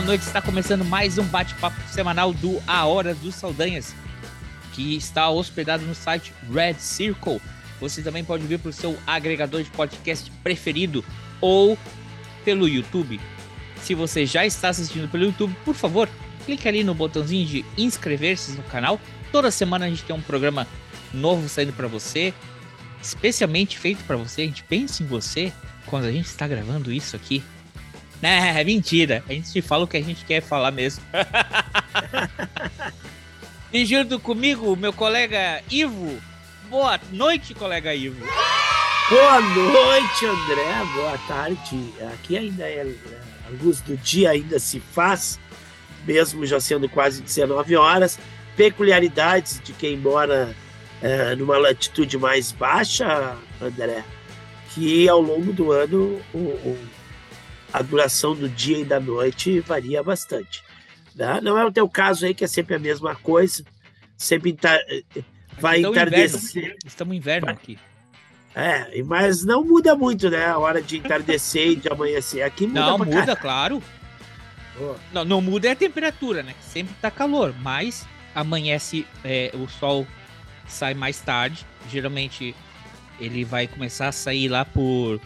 Boa noite. Está começando mais um bate-papo semanal do A Hora dos Saldanhas, que está hospedado no site Red Circle. Você também pode vir para o seu agregador de podcast preferido ou pelo YouTube. Se você já está assistindo pelo YouTube, por favor, clique ali no botãozinho de inscrever-se no canal. Toda semana a gente tem um programa novo saindo para você, especialmente feito para você. A gente pensa em você quando a gente está gravando isso aqui. É, mentira. A gente fala o que a gente quer falar mesmo. e junto comigo, meu colega Ivo. Boa noite, colega Ivo. Boa noite, André. Boa tarde. Aqui ainda é a luz do dia ainda se faz, mesmo já sendo quase 19 horas. Peculiaridades de quem mora é, numa latitude mais baixa, André, que ao longo do ano o, o- a duração do dia e da noite varia bastante. né? Não é o teu caso aí, que é sempre a mesma coisa, sempre entar- vai Então, entardecer. Estamos no inverno aqui. É, mas não muda muito, né? A hora de entardecer e de amanhecer. Aqui muda Não, muda, caralho. claro. Não, não muda é a temperatura, né? Sempre tá calor, mas amanhece, é, o sol sai mais tarde. Geralmente ele vai começar a sair lá por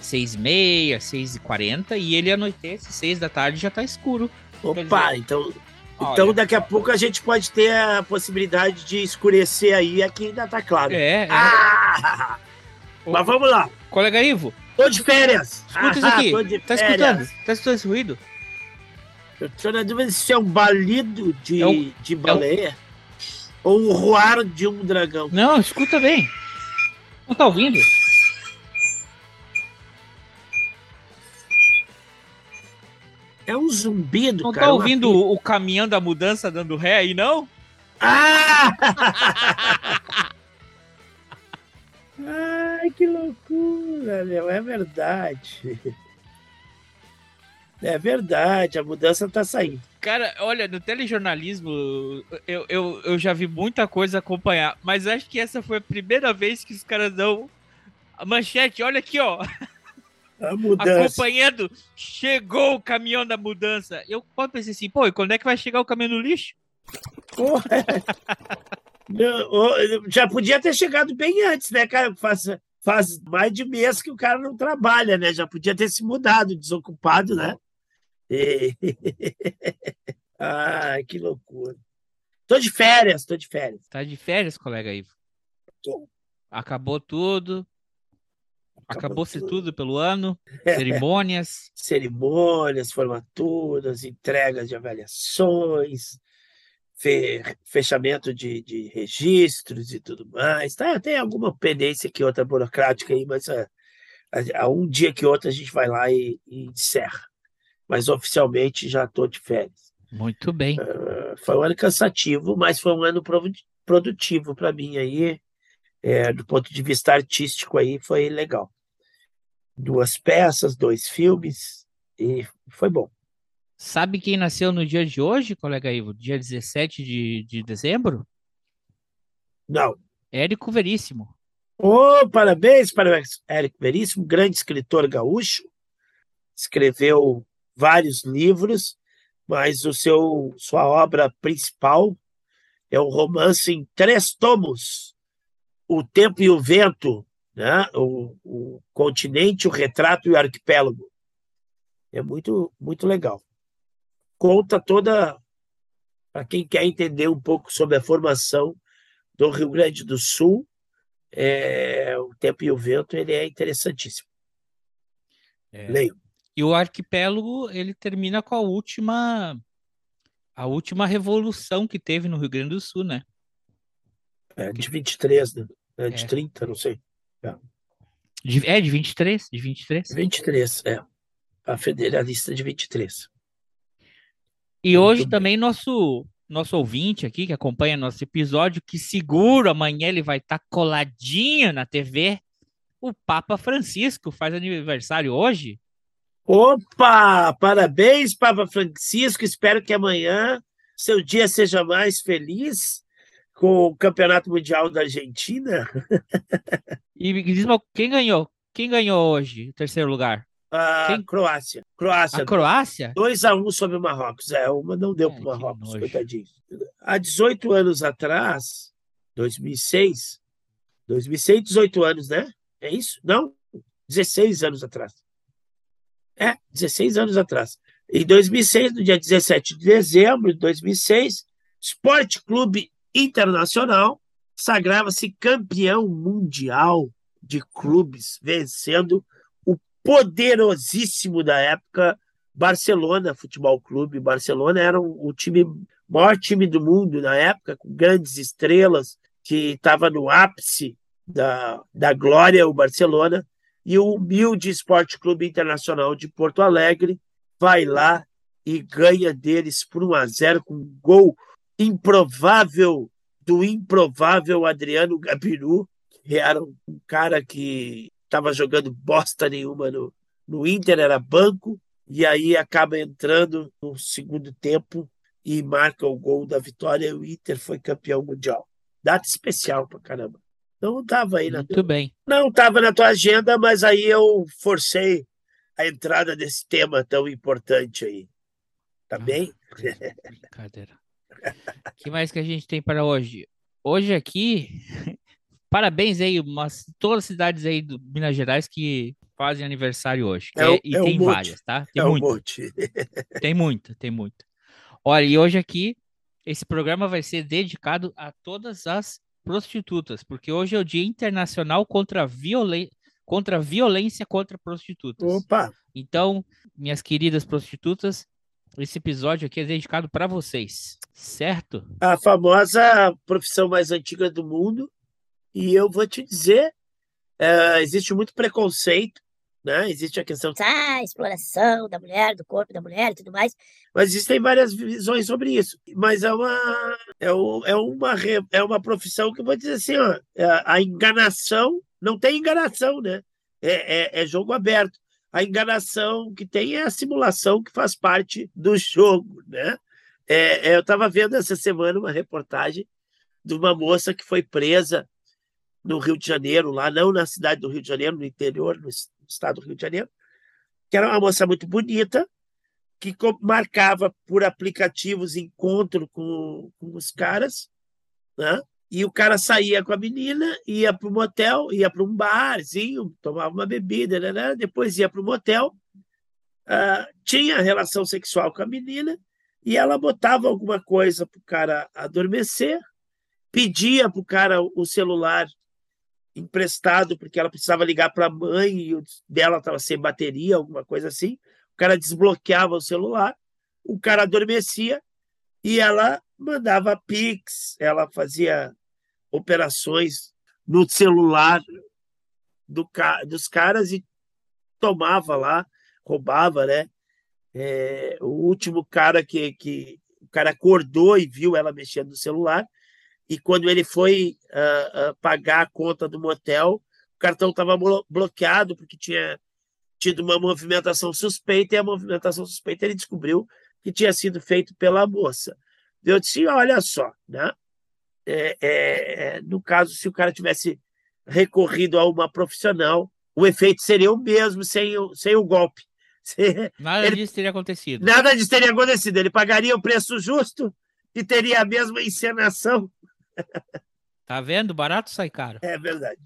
6 e meia, 6 e 40 e ele anoitece, 6 da tarde já tá escuro. Opa, então, Olha. então daqui a pouco a gente pode ter a possibilidade de escurecer aí, aqui ainda tá claro. É, é. Ah! Mas vamos lá, Colega Ivo, tô de férias. escuta isso Ah, aqui. Tá férias. escutando? Tá escutando esse ruído? Eu tô na dúvida se é um balido de, É um- de baleia ou o roar de um dragão. Não, escuta bem. Não tá ouvindo? É um zumbido, Não cara. tá uma ouvindo pi- o caminhão da mudança dando ré aí, não? Ah! Ai, que loucura, meu. É verdade. É verdade, a mudança tá saindo. Cara, olha, no telejornalismo eu, eu, eu já vi muita coisa acompanhar, mas acho que essa foi a primeira vez que os caras dão a manchete. Olha aqui, ó. acompanhando. Chegou o caminhão da mudança. Eu pode pensar assim, pô, e quando é que vai chegar o caminhão no lixo? Porra. Ô, Já podia ter chegado bem antes, né, cara? Faz, faz mais de mês que o cara não trabalha, né? Já podia ter se mudado, desocupado, né? E- Ai, que loucura. Tô de férias, tô de férias. Tá de férias, colega Ivo. Tô. Acabou tudo. Acabou Acabou-se tudo. tudo pelo ano. Cerimônias. cerimônias, formaturas, entregas de avaliações, fe- fechamento de, de registros e tudo mais. Tá, tem alguma pendência que outra burocrática aí, mas a, a- a um dia que outro a gente vai lá e, e encerra. Mas oficialmente já estou de férias. Muito bem. Foi um ano cansativo, mas foi um ano produtivo para mim aí, é, do ponto de vista artístico aí, foi legal. Duas peças, dois filmes, e foi bom. Sabe quem nasceu no dia de hoje, colega Ivo? Dia 17 de, de dezembro? Não. Érico Veríssimo. Ô, parabéns para o Érico Veríssimo, grande escritor gaúcho. Escreveu vários livros, mas o seu sua obra principal é o romance em três tomos, O Tempo e o Vento, né? o, o Continente, o Retrato e o Arquipélago. É muito, muito legal. Conta toda, para quem quer entender um pouco sobre a formação do Rio Grande do Sul, é, o tempo e o vento ele é interessantíssimo. É. Leio. E o arquipélago, ele termina com a última A última revolução que teve no Rio Grande do Sul, né? É, de 23, né? É, de é. 30, não sei. É. De, é, de 23? De 23? 23, é. A federalista de 23. E Muito hoje bem. também nosso nosso ouvinte aqui que acompanha nosso episódio, que seguro amanhã ele vai estar tá coladinho na TV. O Papa Francisco faz aniversário hoje. Opa! Parabéns, Papa Francisco. Espero que amanhã seu dia seja mais feliz com o Campeonato Mundial da Argentina. e diz quem ganhou? Quem ganhou hoje, terceiro lugar? A Quem? Croácia. Croácia. A Croácia? 2 a 1 um sobre o Marrocos. É, uma não deu é, para o Marrocos, coitadinho. Há 18 anos atrás, 2006, 2006, 18 anos, né? É isso? Não? 16 anos atrás. É, 16 anos atrás. Em 2006, no dia 17 de dezembro de 2006, Esporte Clube Internacional sagrava-se campeão mundial de clubes, vencendo poderosíssimo da época, Barcelona Futebol Clube. Barcelona era o, o time maior time do mundo na época, com grandes estrelas, que estava no ápice da, da glória, o Barcelona, e o humilde Esporte Clube Internacional de Porto Alegre vai lá e ganha deles por 1 a 0 com um gol improvável do improvável Adriano Gabiru, que era um cara que estava jogando bosta nenhuma no, no Inter, era banco, e aí acaba entrando no segundo tempo e marca o gol da vitória e o Inter foi campeão mundial. Data especial pra caramba. Não estava aí na Muito bem. Não estava na tua agenda, mas aí eu forcei a entrada desse tema tão importante aí. Tá ah, bem? Brincadeira. O que mais que a gente tem para hoje? Hoje aqui Parabéns aí, mas todas as cidades aí do Minas Gerais que fazem aniversário hoje. É, e é tem um várias, tá? Tem é muita. Um tem muita, tem muita. Olha, e hoje aqui, esse programa vai ser dedicado a todas as prostitutas, porque hoje é o Dia Internacional contra a, violen contra a Violência contra Prostitutas. Opa! Então, minhas queridas prostitutas, esse episódio aqui é dedicado para vocês, certo? A famosa profissão mais antiga do mundo, e eu vou te dizer, é, existe muito preconceito, né? Existe a questão da ah, exploração da mulher, do corpo da mulher e tudo mais. Mas existem várias visões sobre isso. Mas é uma é, o, é uma é uma profissão que eu vou dizer assim, ó, é, a enganação não tem enganação, né? É, é, é jogo aberto. A enganação que tem é a simulação que faz parte do jogo, né? É, é eu estava vendo essa semana uma reportagem de uma moça que foi presa no Rio de Janeiro, lá não na cidade do Rio de Janeiro, no interior, no estado do Rio de Janeiro, que era uma moça muito bonita, que marcava por aplicativos encontro com, com os caras, né? E o cara saía com a menina, ia para o motel, ia para um barzinho, tomava uma bebida, né? né depois ia para o motel, uh, tinha relação sexual com a menina e ela botava alguma coisa para o cara adormecer, pedia para o cara o celular emprestado porque ela precisava ligar para a mãe e o dela estava sem bateria, alguma coisa assim. O cara desbloqueava o celular, o cara adormecia e ela mandava pix, ela fazia operações no celular do, dos caras e tomava lá, roubava, né? É, o último cara que, que o cara acordou e viu ela mexendo no celular e quando ele foi uh, uh, pagar a conta do motel, o cartão estava bloqueado porque tinha tido uma movimentação suspeita e a movimentação suspeita ele descobriu que tinha sido feito pela moça. Eu disse, olha só, né? É, é, é, no caso, se o cara tivesse recorrido a uma profissional, o efeito seria o mesmo sem o, sem o golpe. Nada ele, disso teria acontecido. Nada disso teria acontecido. Ele pagaria o preço justo e teria a mesma encenação Tá vendo? Barato sai caro. É verdade.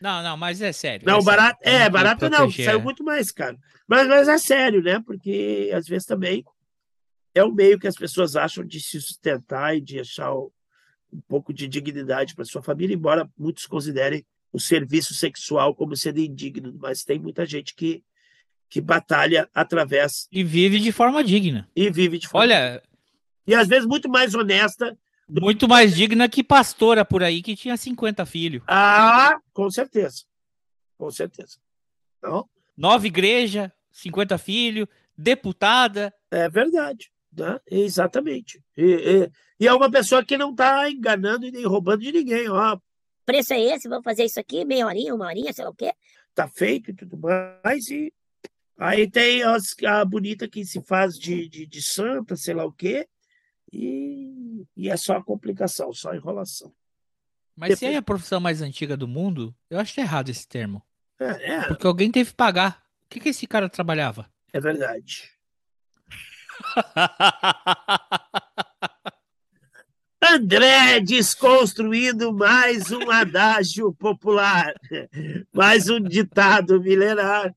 Não, não, mas é sério. Não, é barato, sério. é, barato não, saiu muito mais caro. Mas, mas é sério, né? Porque às vezes também é o meio que as pessoas acham de se sustentar e de achar um pouco de dignidade para sua família, embora muitos considerem o serviço sexual como sendo indigno, mas tem muita gente que, que batalha através. E vive de forma digna. E vive de forma Olha, E às vezes muito mais honesta. Muito mais digna que pastora por aí que tinha 50 filhos. Ah, com certeza. Com certeza. Não? Nova igreja, 50 filhos, deputada. É verdade. Né? Exatamente. E, e, e, é uma pessoa que não está enganando e nem roubando de ninguém. Ó. preço é esse, vamos fazer isso aqui, meia horinha, uma horinha, sei lá o quê. Tá feito e tudo mais. E aí tem as, a bonita que se faz de, de, de santa, sei lá o quê. E, e é só complicação, só enrolação. Mas Depois... se é a profissão mais antiga do mundo, eu acho errado esse termo. É, é. Porque alguém teve que pagar. O que, que esse cara trabalhava? É verdade. André desconstruindo mais um adágio popular, mais um ditado milenar.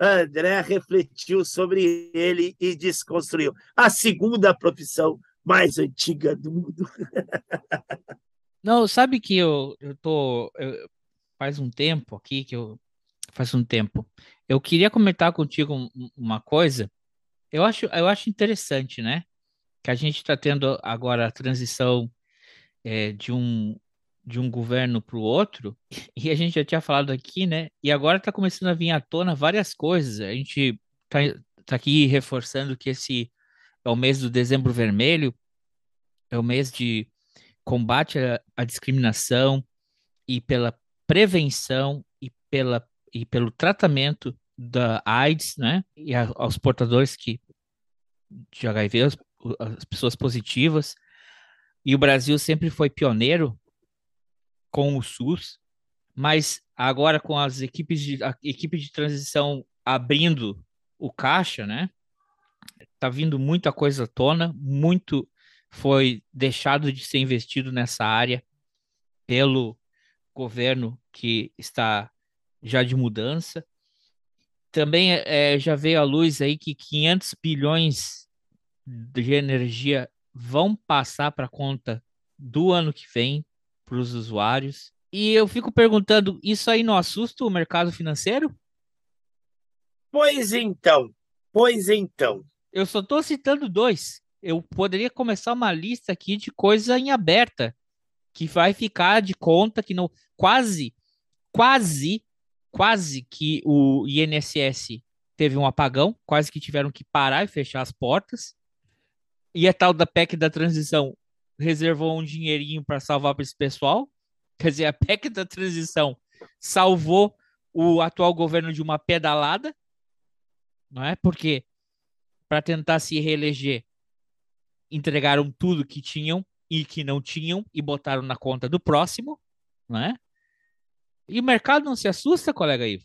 André refletiu sobre ele e desconstruiu a segunda profissão mais antiga do mundo. Não, sabe que eu, eu tô. Eu, faz um tempo aqui que eu. Faz um tempo. Eu queria comentar contigo uma coisa eu acho, eu acho interessante, né? Que a gente está tendo agora a transição é, de um de um governo para o outro, e a gente já tinha falado aqui, né? E agora está começando a vir à tona várias coisas. A gente está tá aqui reforçando que esse é o mês do dezembro vermelho, é o mês de combate à, à discriminação e pela prevenção e, pela, e pelo tratamento da AIDS, né? E a, aos portadores que, de HIV, as, as pessoas positivas. E o Brasil sempre foi pioneiro com o SUS, mas agora com as equipes de a equipe de transição abrindo o caixa, né? Tá vindo muita coisa à tona, muito foi deixado de ser investido nessa área pelo governo que está já de mudança. Também é, já veio à luz aí que 500 bilhões de energia vão passar para a conta do ano que vem para os usuários. E eu fico perguntando, isso aí não assusta o mercado financeiro? Pois então, pois então. Eu só estou citando dois. Eu poderia começar uma lista aqui de coisa em aberta que vai ficar de conta que não quase, quase quase que o INSS teve um apagão, quase que tiveram que parar e fechar as portas. E a tal da PEC da transição reservou um dinheirinho para salvar para esse pessoal. Quer dizer, a PEC da transição salvou o atual governo de uma pedalada, não é? Porque para tentar se reeleger, entregaram tudo que tinham e que não tinham e botaram na conta do próximo, não é? E o mercado não se assusta, colega Ivo?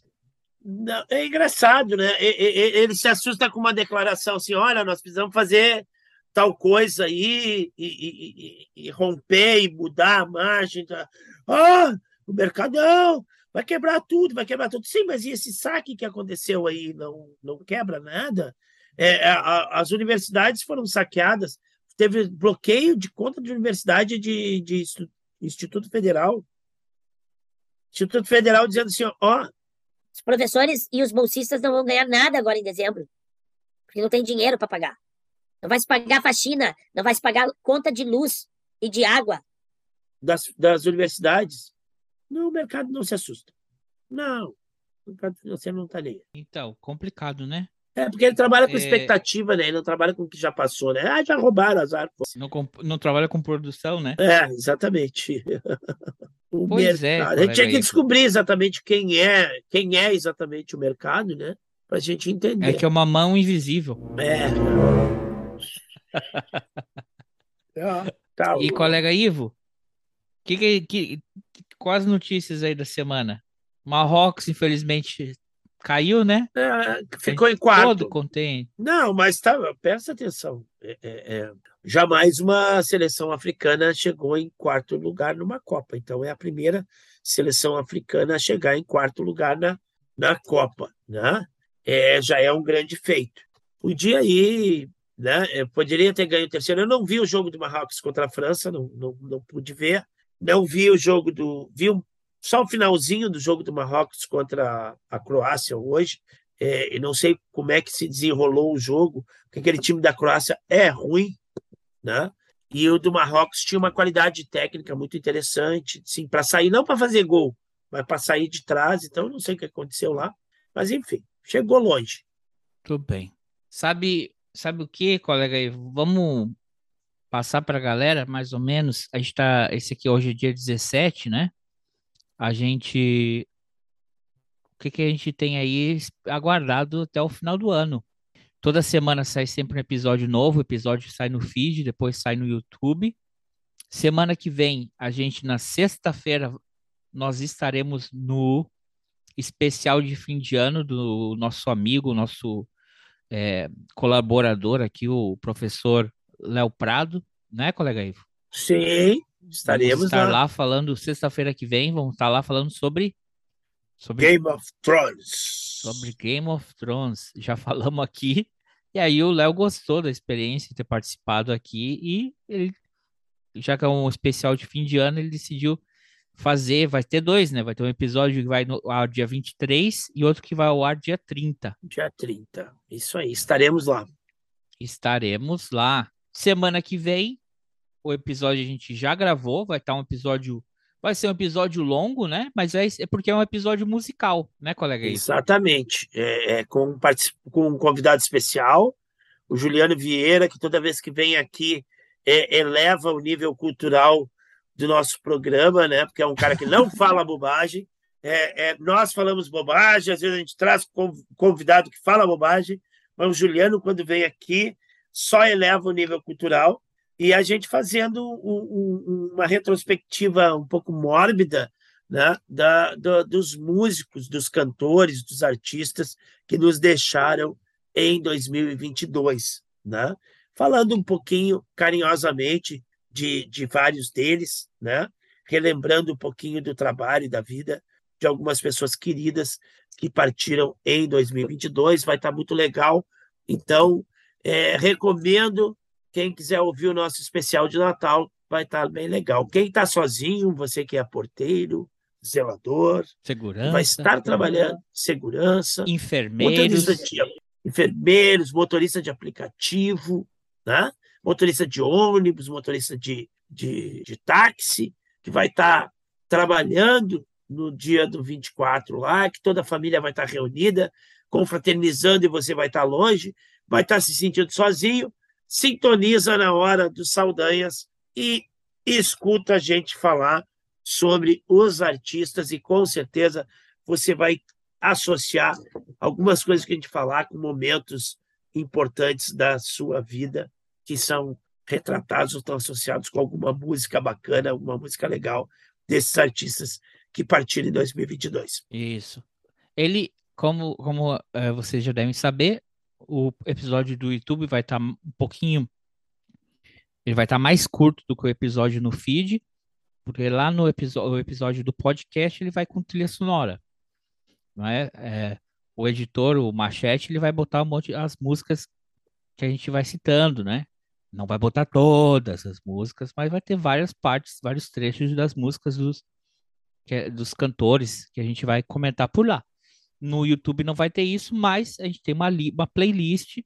Não, é engraçado, né? Ele se assusta com uma declaração assim: olha, nós precisamos fazer tal coisa aí e, e, e, e romper e mudar a margem. Tá? Ah, o mercado não, vai quebrar tudo, vai quebrar tudo. Sim, mas e esse saque que aconteceu aí não, não quebra nada? É, a, as universidades foram saqueadas, teve bloqueio de conta de universidade de, de Instituto Federal. Instituto Federal dizendo assim, ó. Os professores e os bolsistas não vão ganhar nada agora em dezembro, porque não tem dinheiro para pagar. Não vai se pagar faxina, não vai se pagar conta de luz e de água. Das, das universidades. Não, o mercado não se assusta. Não, o mercado financeiro não está nem. Então, complicado, né? É, porque ele trabalha com é... expectativa, né? Ele não trabalha com o que já passou, né? Ah, já roubaram as árvores. Não, não trabalha com produção, né? É, exatamente. o pois mercado. é. A gente tinha que descobrir exatamente quem é, quem é exatamente o mercado, né? Pra gente entender. É que é uma mão invisível. É. é tá, e colega Ivo, que, que, que, quais notícias aí da semana? Marrocos, infelizmente, caiu, né? É, ficou em quarto. Todo contém. Não, mas tá, presta atenção. É, é, é, jamais uma seleção africana chegou em quarto lugar numa Copa. Então é a primeira seleção africana a chegar em quarto lugar na, na Copa. Né? É, já é um grande feito. Podia ir, né? Eu poderia ter ganho o terceiro. Eu não vi o jogo do Marrocos contra a França, não, não, não pude ver. Não vi o jogo do. Vi um só o finalzinho do jogo do Marrocos contra a Croácia hoje. É, e não sei como é que se desenrolou o jogo, porque aquele time da Croácia é ruim, né? E o do Marrocos tinha uma qualidade técnica muito interessante, sim, para sair, não para fazer gol, mas para sair de trás. Então, não sei o que aconteceu lá, mas enfim, chegou longe. Tudo bem. Sabe, sabe o que, colega? Vamos passar para a galera, mais ou menos. A gente tá, esse aqui hoje é dia 17, né? A gente o que, que a gente tem aí aguardado até o final do ano. Toda semana sai sempre um episódio novo, o episódio sai no feed, depois sai no YouTube. Semana que vem, a gente, na sexta-feira, nós estaremos no especial de fim de ano do nosso amigo, nosso é, colaborador aqui, o professor Léo Prado, né, colega Ivo? Sim, estaremos vamos estar lá, lá falando sexta-feira que vem, vamos estar lá falando sobre Sobre Game of Thrones. Sobre Game of Thrones. Já falamos aqui. E aí o Léo gostou da experiência de ter participado aqui e ele, já que é um especial de fim de ano, ele decidiu fazer, vai ter dois, né? Vai ter um episódio que vai no ar dia 23 e outro que vai ao ar dia 30. Dia 30. Isso aí, estaremos lá. Estaremos lá. Semana que vem, o episódio a gente já gravou, vai estar um episódio Vai ser um episódio longo, né? Mas é, é porque é um episódio musical, né, colega? Exatamente. É, é com, com um convidado especial, o Juliano Vieira, que toda vez que vem aqui é, eleva o nível cultural do nosso programa, né? Porque é um cara que não fala bobagem. É, é, nós falamos bobagem, às vezes a gente traz convidado que fala bobagem, mas o Juliano, quando vem aqui, só eleva o nível cultural e a gente fazendo um, um, uma retrospectiva um pouco mórbida né, da, do, dos músicos, dos cantores, dos artistas que nos deixaram em 2022, né? falando um pouquinho carinhosamente de, de vários deles, né? relembrando um pouquinho do trabalho e da vida de algumas pessoas queridas que partiram em 2022. Vai estar muito legal. Então, é, recomendo quem quiser ouvir o nosso especial de Natal, vai estar bem legal. Quem está sozinho, você que é porteiro, zelador, segurança, vai estar trabalhando, segurança, enfermeiros, motorista de, enfermeiros, motorista de aplicativo, né? motorista de ônibus, motorista de, de, de táxi, que vai estar trabalhando no dia do 24 lá, que toda a família vai estar reunida, confraternizando e você vai estar longe, vai estar se sentindo sozinho, sintoniza na hora dos Saldanhas e escuta a gente falar sobre os artistas e com certeza você vai associar algumas coisas que a gente falar com momentos importantes da sua vida que são retratados ou estão associados com alguma música bacana, alguma música legal desses artistas que partiram em 2022. Isso. Ele, como, como é, vocês já devem saber, o episódio do YouTube vai estar tá um pouquinho. Ele vai estar tá mais curto do que o episódio no feed, porque lá no episódio, episódio do podcast ele vai com trilha sonora. Não é? é? o editor, o Machete, ele vai botar um monte as músicas que a gente vai citando, né? Não vai botar todas as músicas, mas vai ter várias partes, vários trechos das músicas dos, que, é, dos cantores que a gente vai comentar por lá. No YouTube não vai ter isso, mas a gente tem uma, uma playlist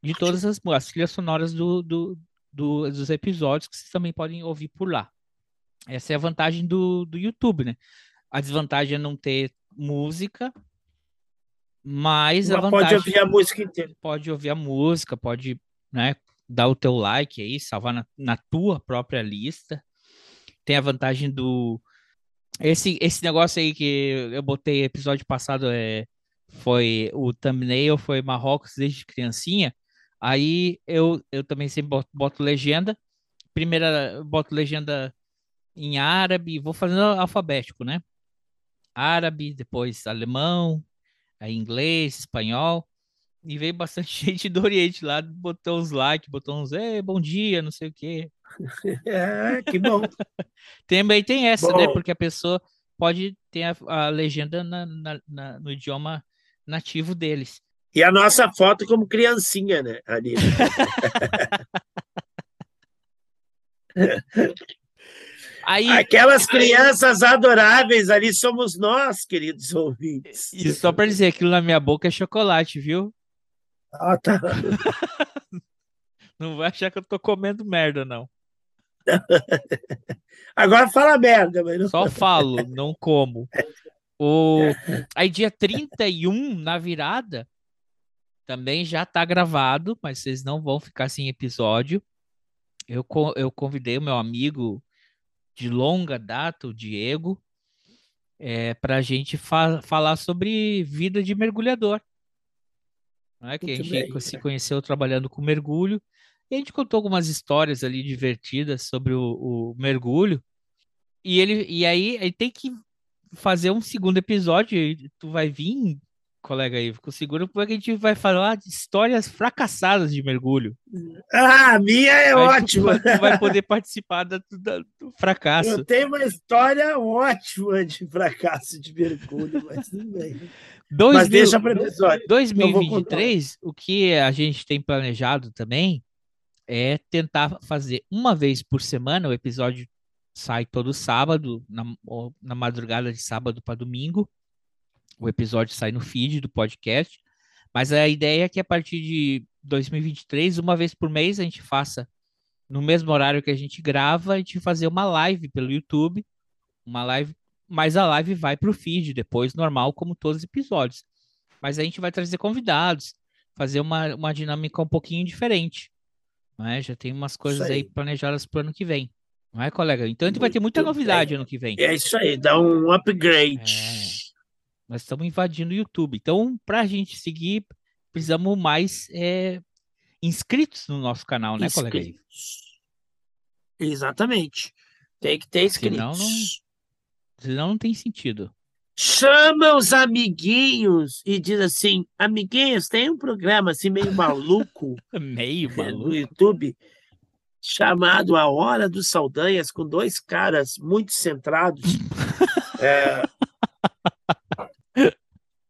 de todas as, as trilhas sonoras do, do, do, dos episódios que vocês também podem ouvir por lá. Essa é a vantagem do, do YouTube, né? A desvantagem é não ter música, mas, mas a vantagem... Pode ouvir a música inteira. Pode ouvir a música, pode né, dar o teu like aí, salvar na, na tua própria lista. Tem a vantagem do, esse, esse negócio aí que eu botei episódio passado é, foi o thumbnail, foi Marrocos desde criancinha. Aí eu, eu também sempre boto, boto legenda. Primeira, boto legenda em árabe, vou fazendo alfabético, né? Árabe, depois alemão, aí inglês, espanhol. E veio bastante gente do Oriente lá, botou uns likes, botou uns, bom dia, não sei o quê. É, que bom. Também tem essa, né? bom. né? Porque a pessoa pode ter a, a legenda na, na, na, no idioma nativo deles. E a nossa foto como criancinha, né, ali. Aí, Aquelas crianças adoráveis ali somos nós, queridos ouvintes. E só para dizer, aquilo na minha boca é chocolate, viu? Ah, tá. Não vai achar que eu tô comendo merda, não. Agora fala merda, mas não... Só falo, não como. O... Aí, dia 31, na virada, também já tá gravado, mas vocês não vão ficar sem episódio. Eu, eu convidei o meu amigo de longa data, o Diego, é, para a gente fa falar sobre vida de mergulhador. Não é? Que Muito a gente bem, se conheceu trabalhando com mergulho. E a gente contou algumas histórias ali divertidas sobre o, o mergulho. E ele e aí ele tem que fazer um segundo episódio. Tu vai vir colega aí, ficou seguro, porque a gente vai falar de histórias fracassadas de mergulho. Ah, a minha é ótima. Tu vai poder participar do, do, fracasso. Eu tenho uma história ótima de fracasso de mergulho, mas tudo bem. Dois mas mil, deixa para episódio. 2023, o que a gente tem planejado também é tentar fazer uma vez por semana, o episódio sai todo sábado, na, na madrugada de sábado para domingo o episódio sai no feed do podcast. Mas a ideia é que a partir de 2023, uma vez por mês, a gente faça no mesmo horário que a gente grava, a gente fazer uma live pelo YouTube, uma live, mas a live vai para o feed depois, normal, como todos os episódios. Mas a gente vai trazer convidados, fazer uma, uma dinâmica um pouquinho diferente. Né? Já tem umas coisas aí. aí. planejadas para o ano que vem. Não é, colega? Então a gente vai ter muita novidade bem. ano que vem. É isso aí, dá um upgrade. É. Nós estamos invadindo o YouTube. Então, para a gente seguir, precisamos mais é, inscritos no nosso canal, né, inscritos. colega? Exatamente. Tem que ter inscritos. Senão não, senão não tem sentido. Chama os amiguinhos e diz assim: amiguinhos, tem um programa assim meio maluco. meio maluco. No YouTube chamado A Hora dos Saldanhas, com dois caras muito centrados. é,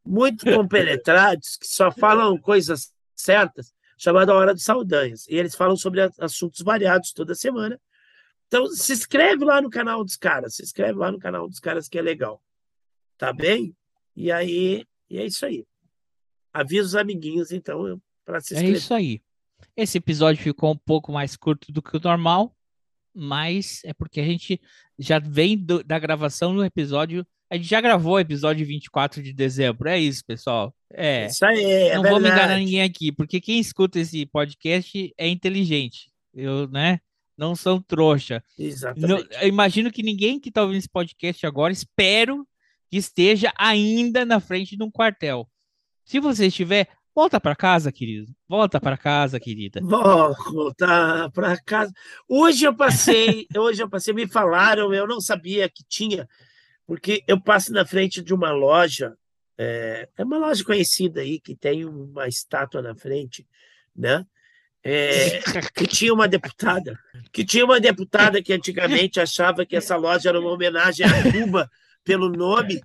muito compenetrados, que só falam coisas certas, chamada Hora dos Saldanhas. E eles falam sobre assuntos variados toda semana. Então, se inscreve lá no canal dos caras, se inscreve lá no canal dos caras que é legal. Tá bem? E aí, e é isso aí. Avisa os amiguinhos, então, para se é inscrever. É isso aí. Esse episódio ficou um pouco mais curto do que o normal, mas é porque a gente já vem do, da gravação no episódio a gente já gravou o episódio 24 de dezembro. É isso, pessoal. É. Isso aí, é Não verdade. vou me enganar ninguém aqui, porque quem escuta esse podcast é inteligente. Eu, né? Não são trouxa. Exatamente. Não, imagino que ninguém que está ouvindo esse podcast agora, espero que esteja ainda na frente de um quartel. Se você estiver, volta para casa, querido. Volta para casa, querida. Volta para casa. Hoje eu passei, hoje eu passei, me falaram, eu não sabia que tinha porque eu passo na frente de uma loja, é, é uma loja conhecida aí, que tem uma estátua na frente, né? É, que tinha uma deputada, que tinha uma deputada que antigamente achava que essa loja era uma homenagem a Cuba pelo nome,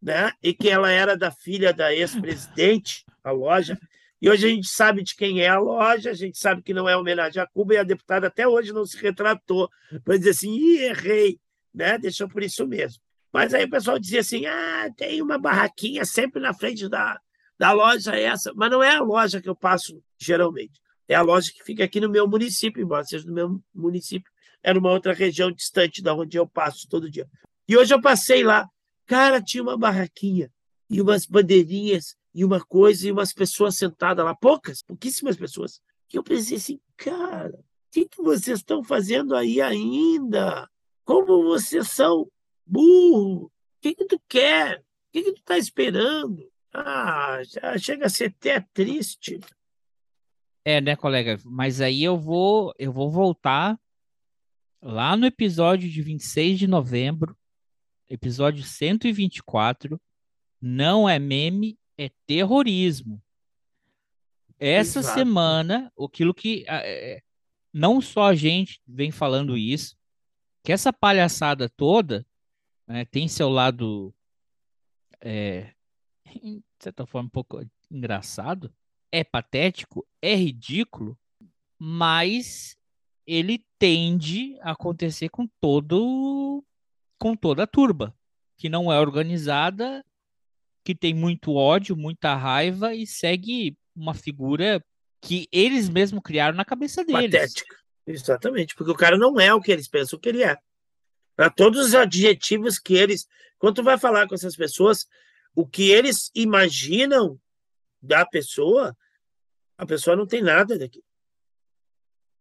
né? E que ela era da filha da ex-presidente, a loja. E hoje a gente sabe de quem é a loja, a gente sabe que não é homenagem a Cuba, e a deputada até hoje não se retratou para dizer assim, Ih, errei, né? Deixou por isso mesmo. Mas aí o pessoal dizia assim: ah, tem uma barraquinha sempre na frente da, da loja essa. Mas não é a loja que eu passo geralmente. É a loja que fica aqui no meu município, embora seja no meu município. É numa outra região distante da onde eu passo todo dia. E hoje eu passei lá. Cara, tinha uma barraquinha e umas bandeirinhas e uma coisa e umas pessoas sentadas lá. Poucas, pouquíssimas pessoas. E eu pensei assim, cara, o que, que vocês estão fazendo aí ainda? Como vocês são burro, o que, que tu quer? O que, que tu tá esperando? Ah, já chega a ser até triste. É, né, colega? Mas aí eu vou, eu vou voltar lá no episódio de 26 de novembro, episódio 124. Não é meme, é terrorismo. Essa Exato. semana, aquilo que é, não só a gente vem falando isso, que essa palhaçada toda né, tem seu lado, é, de certa forma, um pouco engraçado, é patético, é ridículo, mas ele tende a acontecer com todo com toda a turba, que não é organizada, que tem muito ódio, muita raiva e segue uma figura que eles mesmos criaram na cabeça deles. Patética. Exatamente, porque o cara não é o que eles pensam que ele é. Para todos os adjetivos que eles. Quando tu vai falar com essas pessoas, o que eles imaginam da pessoa, a pessoa não tem nada daquilo.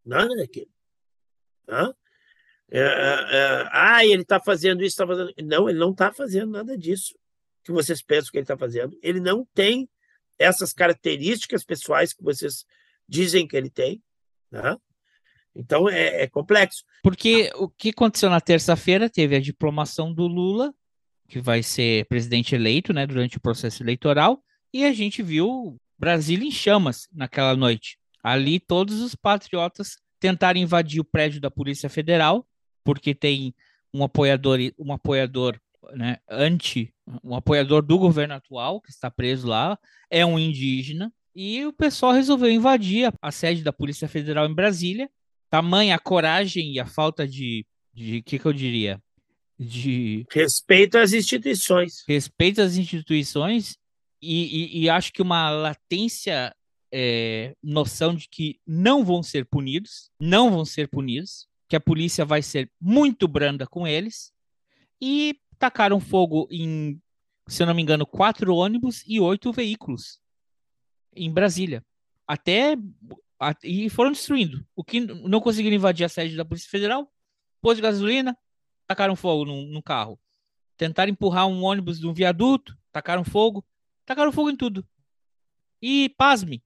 Nada daquilo. Tá? É, é, ah, ele está fazendo isso, está fazendo. Não, ele não está fazendo nada disso que vocês pensam que ele está fazendo. Ele não tem essas características pessoais que vocês dizem que ele tem. Né? Então é, é, complexo. Porque o que aconteceu na terça-feira teve a diplomação do Lula, que vai ser presidente eleito né, durante o processo eleitoral, e a gente viu Brasília em chamas naquela noite. Ali todos os patriotas tentaram invadir o prédio da Polícia Federal, porque tem um apoiador, um apoiador né, anti, um apoiador do governo atual, que está preso lá, é um indígena, e o pessoal resolveu invadir a sede da Polícia Federal em Brasília. Tamanha a coragem e a falta de, de que, que eu diria? De respeito às instituições. Respeito às instituições e, e, e acho que uma latência é, noção de que não vão ser punidos, não vão ser punidos, que a polícia vai ser muito branda com eles e tacaram fogo em, se eu não me engano, quatro ônibus e oito veículos em Brasília. Até e foram destruindo. O que não conseguiram invadir a sede da Polícia Federal, pôs de gasolina, tacaram fogo no, carro. Tentaram empurrar um ônibus de um viaduto, tacaram fogo, tacaram fogo em tudo. E pasme,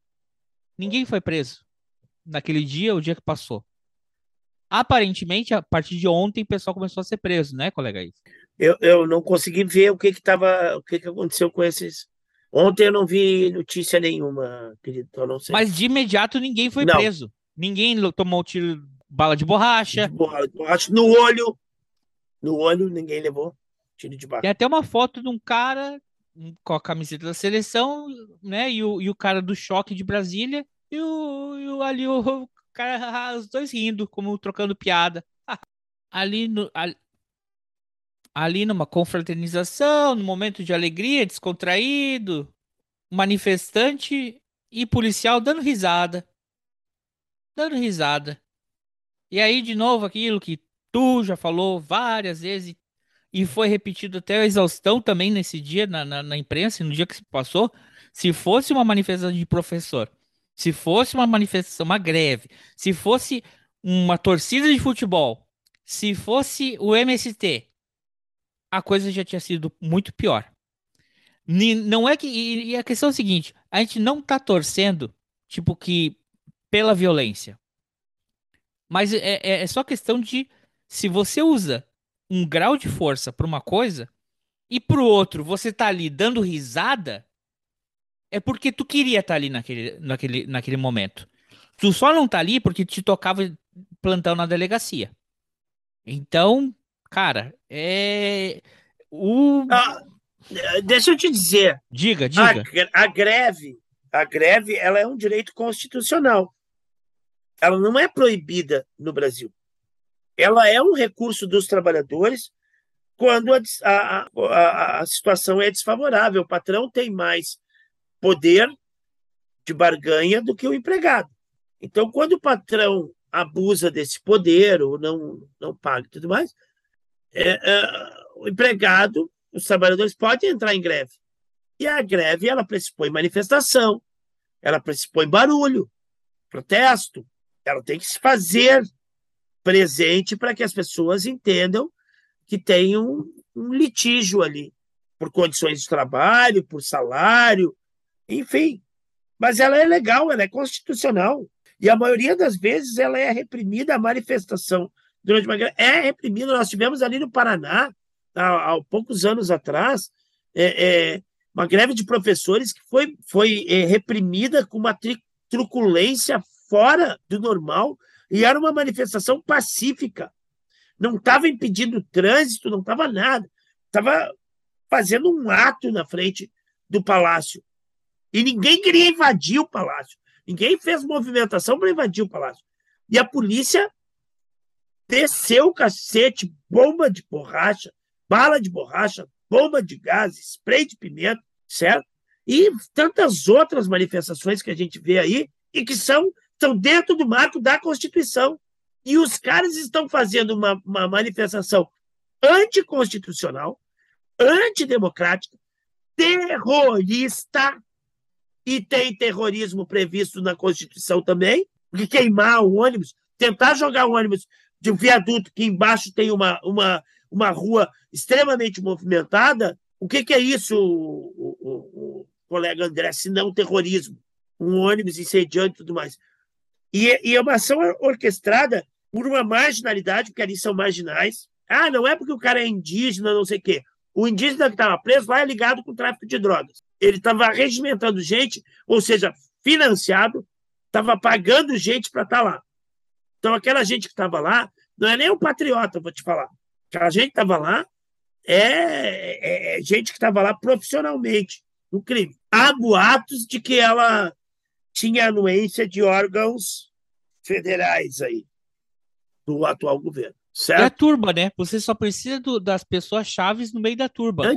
ninguém foi preso naquele dia, o dia que passou. Aparentemente, a partir de ontem, o pessoal começou a ser preso, né, colega? Eu, eu não consegui ver o que que tava, o que que aconteceu com esses. Ontem eu não vi notícia nenhuma, querido, então não sei. Mas de imediato ninguém foi não. preso. Ninguém tomou tiro, bala de borracha. De borracha. No olho, no olho ninguém levou tiro de bala. Tem até uma foto de um cara com a camiseta da seleção, né? E o, e o cara do choque de Brasília, e o, e o ali o, cara, os dois rindo, como trocando piada. ali, no, ali, ali numa confraternização, no momento de alegria, descontraído, manifestante e policial dando risada. Dando risada. E aí, de novo, aquilo que tu já falou várias vezes e foi repetido até a exaustão também nesse dia na, na, na imprensa, no dia que se passou. Se fosse uma manifestação de professor se fosse uma manifestação, uma greve, se fosse uma torcida de futebol, se fosse o MST, a coisa já tinha sido muito pior. Não é que. E a questão é a seguinte: a gente não tá torcendo, tipo, que pela violência. Mas é, é, é só questão de se você usa um grau de força para uma coisa e para o outro você tá ali dando risada, é porque tu queria estar tá ali naquele, naquele, naquele momento. Tu só não tá ali porque te tocava plantão na delegacia. Então, cara, é. O... Ah, deixa eu te dizer. Diga, diga. A, a, greve, a greve, ela é um direito constitucional. Ela não é proibida no Brasil. Ela é um recurso dos trabalhadores quando a, a, a, a situação é desfavorável. O patrão tem mais poder de barganha do que o empregado. Então, quando o patrão abusa desse poder ou não, não paga e tudo mais, é, é, o empregado, os trabalhadores podem entrar em greve. E a greve, ela pressupõe manifestação, ela pressupõe barulho, protesto, ela tem que se fazer presente para que as pessoas entendam que tem um, um litígio ali, por condições de trabalho, por salário, enfim. Mas ela é legal, ela é constitucional. E a maioria das vezes ela é reprimida, a manifestação durante uma greve é reprimida. Nós tivemos ali no Paraná, há, há poucos anos atrás, é, é, uma greve de professores que foi, foi é, reprimida com uma tri, truculência fora do normal e era uma manifestação pacífica. Não estava impedindo o trânsito, não estava nada. Estava fazendo um ato na frente do palácio. E ninguém queria invadir o palácio. Ninguém fez movimentação para invadir o palácio. E a polícia desceu o cacete, bomba de borracha, bala de borracha, bomba de gás, spray de pimenta, certo? E tantas outras manifestações que a gente vê aí e que são estão dentro do marco da Constituição. E os caras estão fazendo uma, uma manifestação anticonstitucional, antidemocrática, terrorista, e tem terrorismo previsto na Constituição também, porque queimar o ônibus, tentar jogar o ônibus de um viaduto que embaixo tem uma, uma, uma rua extremamente movimentada, o que, que é isso, o, o, o, colega André, se não terrorismo? Um ônibus incendiando e tudo mais. E, e é uma ação orquestrada por uma marginalidade, porque ali são marginais. Ah, não é porque o cara é indígena, não sei o quê. O indígena que estava preso lá é ligado com o tráfico de drogas. Ele estava regimentando gente, ou seja, financiado, estava pagando gente para estar tá lá. Então, aquela gente que estava lá, não é nem o patriota, vou te falar. Aquela gente que estava lá é, é, é gente que estava lá profissionalmente no crime. Há boatos de que ela tinha anuência de órgãos federais aí, do atual governo. Certo? É a turba, né? Você só precisa do, das pessoas chaves no meio da turba.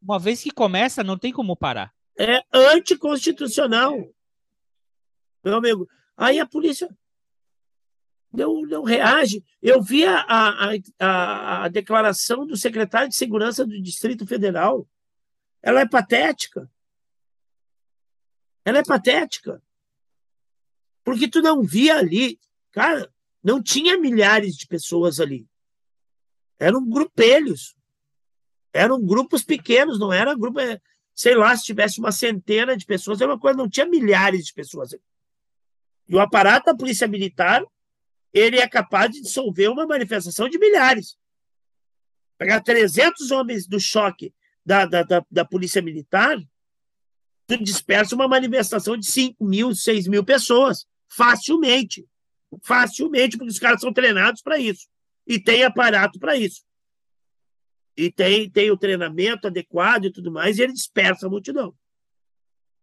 Uma vez que começa, não tem como parar. É anticonstitucional. Meu amigo. Aí a polícia não, não reage. Eu vi a, a, a, a declaração do secretário de Segurança do Distrito Federal. Ela é patética. Ela é patética. Porque tu não via ali, cara, não tinha milhares de pessoas ali. Eram grupelhos. Eram grupos pequenos, não era grupo, é, sei lá, se tivesse uma centena de pessoas, era uma coisa, não tinha milhares de pessoas ali. E o aparato da Polícia Militar, ele é capaz de dissolver uma manifestação de milhares. Pegar 300 homens do choque da, da, da, da Polícia Militar, tu dispersa uma manifestação de 5 mil, 6 mil pessoas, facilmente. Facilmente, porque os caras são treinados para isso. E tem aparato para isso. E tem, tem o treinamento adequado e tudo mais, e ele dispersa a multidão.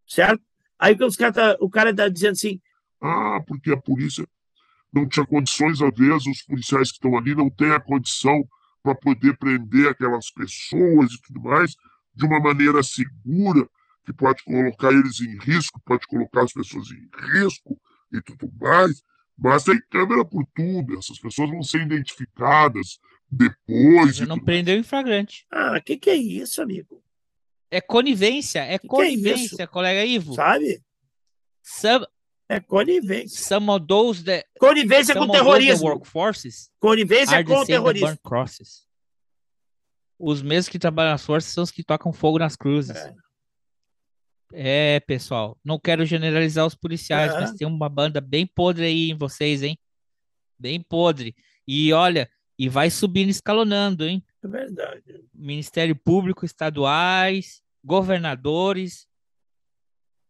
Certo? Aí os cara tá, o cara está dizendo assim: ah, porque a polícia não tinha condições, às vezes, os policiais que estão ali não têm a condição para poder prender aquelas pessoas e tudo mais de uma maneira segura que pode colocar eles em risco, pode colocar as pessoas em risco e tudo mais. Mas tem câmera por tudo, essas pessoas vão ser identificadas depois. Você não prendeu em flagrante. Ah, o que, que é isso, amigo? É conivência, é que conivência, que é colega Ivo. Sabe? Some, é conivência. Some of those that, conivência com terrorismo. Workforces conivência com o terrorismo. Os mesmos que trabalham nas forças são os que tocam fogo nas cruzes. É. É, pessoal, não quero generalizar os policiais, mas tem uma banda bem podre aí em vocês, hein? Bem podre. E olha, e vai subindo escalonando, hein? É verdade. Ministério Público, estaduais, governadores.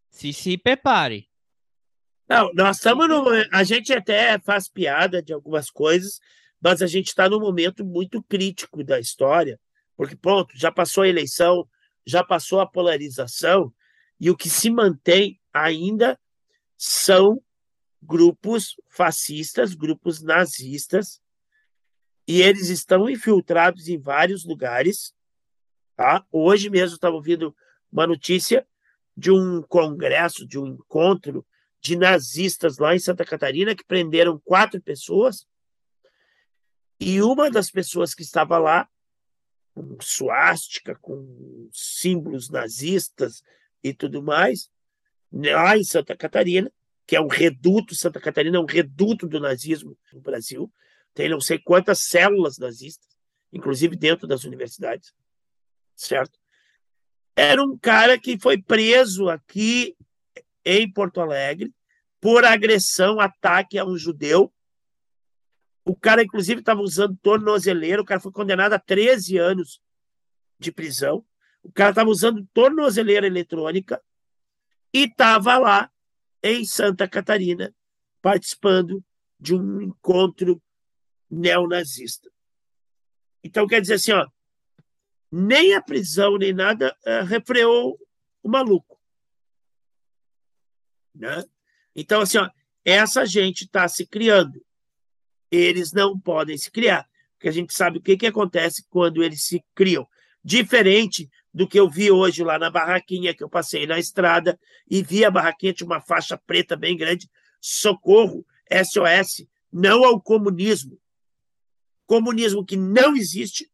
Se se prepare. Não, nós estamos no. A gente até faz piada de algumas coisas, mas a gente está num momento muito crítico da história, porque, pronto, já passou a eleição, já passou a polarização, e o que se mantém ainda são grupos fascistas, grupos nazistas, e eles estão infiltrados em vários lugares. Tá? Hoje mesmo estava ouvindo uma notícia de um congresso, de um encontro de nazistas lá em Santa Catarina que prenderam quatro pessoas. E uma das pessoas que estava lá, com suástica, com símbolos nazistas, e tudo mais, lá em Santa Catarina, que é um reduto, Santa Catarina é um reduto do nazismo no Brasil, tem não sei quantas células nazistas, inclusive dentro das universidades, certo? Era um cara que foi preso aqui em Porto Alegre por agressão, ataque a um judeu. O cara, inclusive, estava usando tornozeleira, o cara foi condenado a 13 anos de prisão. O cara estava usando tornozeleira eletrônica e estava lá em Santa Catarina participando de um encontro neonazista. Então, quer dizer assim, ó, nem a prisão, nem nada uh, refreou o maluco. Né? Então, assim, ó, essa gente está se criando. Eles não podem se criar, porque a gente sabe o que, que acontece quando eles se criam. Diferente do que eu vi hoje lá na barraquinha que eu passei na estrada e vi a barraquinha tinha uma faixa preta bem grande. Socorro, SOS, não ao comunismo. Comunismo que não existe,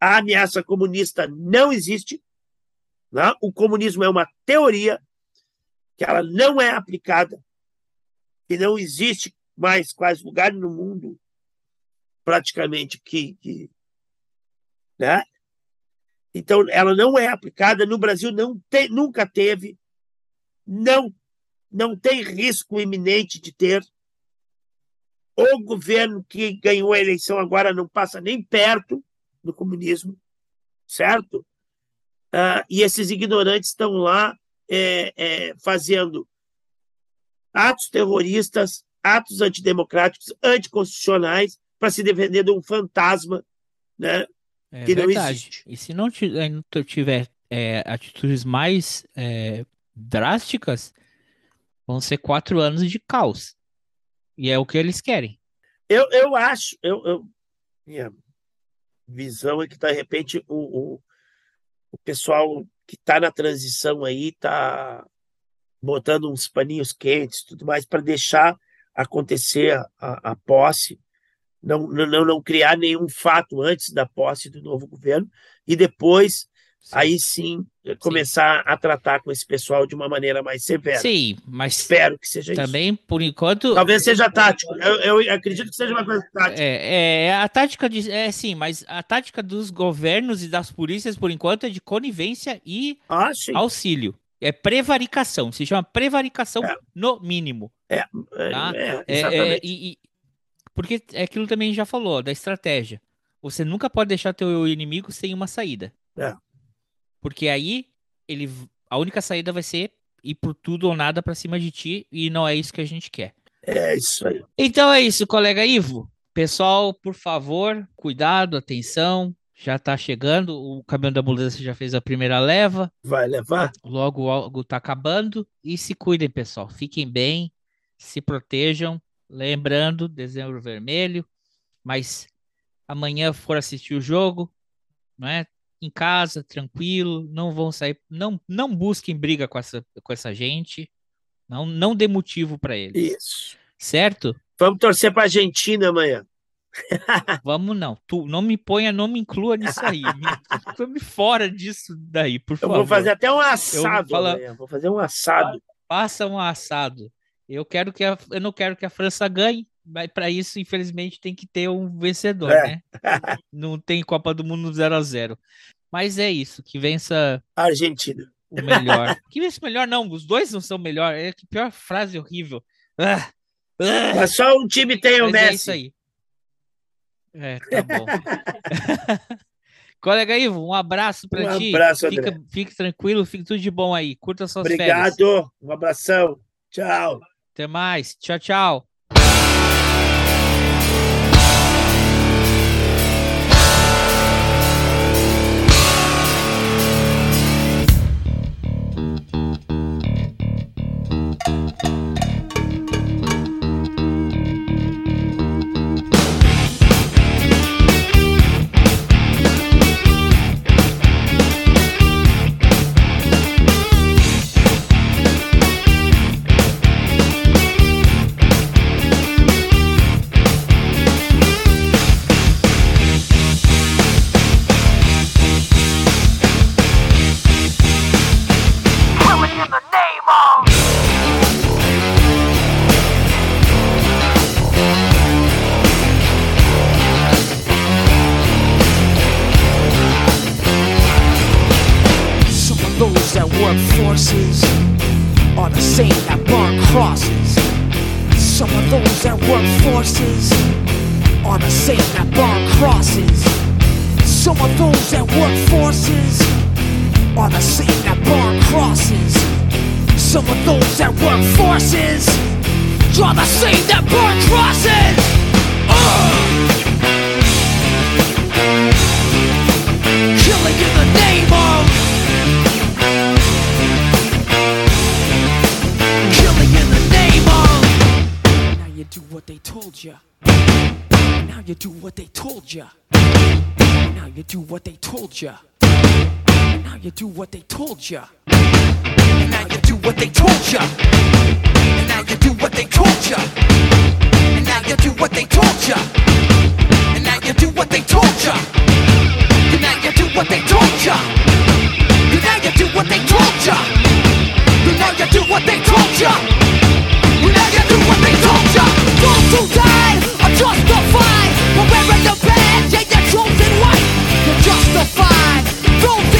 a ameaça comunista não existe. Né? O comunismo é uma teoria que ela não é aplicada, que não existe mais quase lugar no mundo praticamente que, que né? Então, ela não é aplicada. No Brasil, não tem, nunca teve, não, não tem risco iminente de ter. O governo que ganhou a eleição agora não passa nem perto do comunismo, certo? Ah, e esses ignorantes estão lá é, é, fazendo atos terroristas, atos antidemocráticos, anticonstitucionais, para se defender de um fantasma né, é que verdade. não existe. E se não eh, tiver é, atitudes mais é, drásticas, vão ser quatro anos de caos. E é o que eles querem. Eu, eu acho, eu, eu minha visão é que, de repente, o, o, o pessoal que está na transição aí está botando uns paninhos quentes tudo mais para deixar acontecer a, a posse não, não, não criar nenhum fato antes da posse do novo governo e depois sim. aí sim começar sim. a tratar com esse pessoal de uma maneira mais severa. Sim, mas espero que seja também isso. por enquanto talvez seja tático. Eu, eu acredito que seja uma coisa tática. É, é a tática de é sim, mas a tática dos governos e das polícias por enquanto é de conivência e ah, auxílio. É prevaricação, se chama prevaricação é. no mínimo. É, é, tá? é, é, é e, porque é aquilo também já falou, da estratégia. Você nunca pode deixar teu inimigo sem uma saída. É. Porque aí ele a única saída vai ser ir por tudo ou nada para cima de ti e não é isso que a gente quer. É isso aí. Então é isso, colega Ivo. Pessoal, por favor, cuidado, atenção. Já tá chegando, o caminhão da ambulância já fez a primeira leva. Vai levar? Logo, logo tá acabando. E se cuidem, pessoal. Fiquem bem, se protejam. Lembrando, dezembro vermelho, mas amanhã for assistir o jogo, não é? Em casa, tranquilo, não vão sair, não não busquem briga com essa com essa gente, não não dê motivo para eles. Isso. Certo? Vamos torcer para Argentina amanhã. Vamos não. Tu não me ponha, não me inclua nisso aí. Me, me fora disso daí, por favor. Eu vou fazer até um assado. Eu fala... Vou fazer um assado. Faça um assado. Eu quero que a, eu não quero que a França ganhe, mas para isso, infelizmente, tem que ter um vencedor, é. né? não tem Copa do Mundo 0 a 0 Mas é isso, que vença a Argentina. O melhor. que vença o melhor, não. Os dois não são melhor. É que pior frase horrível. Ah, ah, só um time tem o é Messi. É isso aí. É, tá bom. Colega Ivo, um abraço para um ti. Um abraço, fica, fique tranquilo, fique tudo de bom aí. Curta suas Obrigado. férias. Obrigado. Um abração. Tchau. Até mais. Tchau, tchau. Some of those that work forces draw the same that burn crosses. Uh. Killing in the name of. Killing in the name of. Now you do what they told you. Now you do what they told you. Now you do what they told ya. Now you do what they told. Now you ya. And now you do what they told ya. And now you do what they told ya. And now you do what they told ya. And now you do what they told ya. And now you do what they told ya. And now you do what they told ya. And now you do what they told ya. Those who died are justified for wearing the badge and you're chosen white. You're justified. Those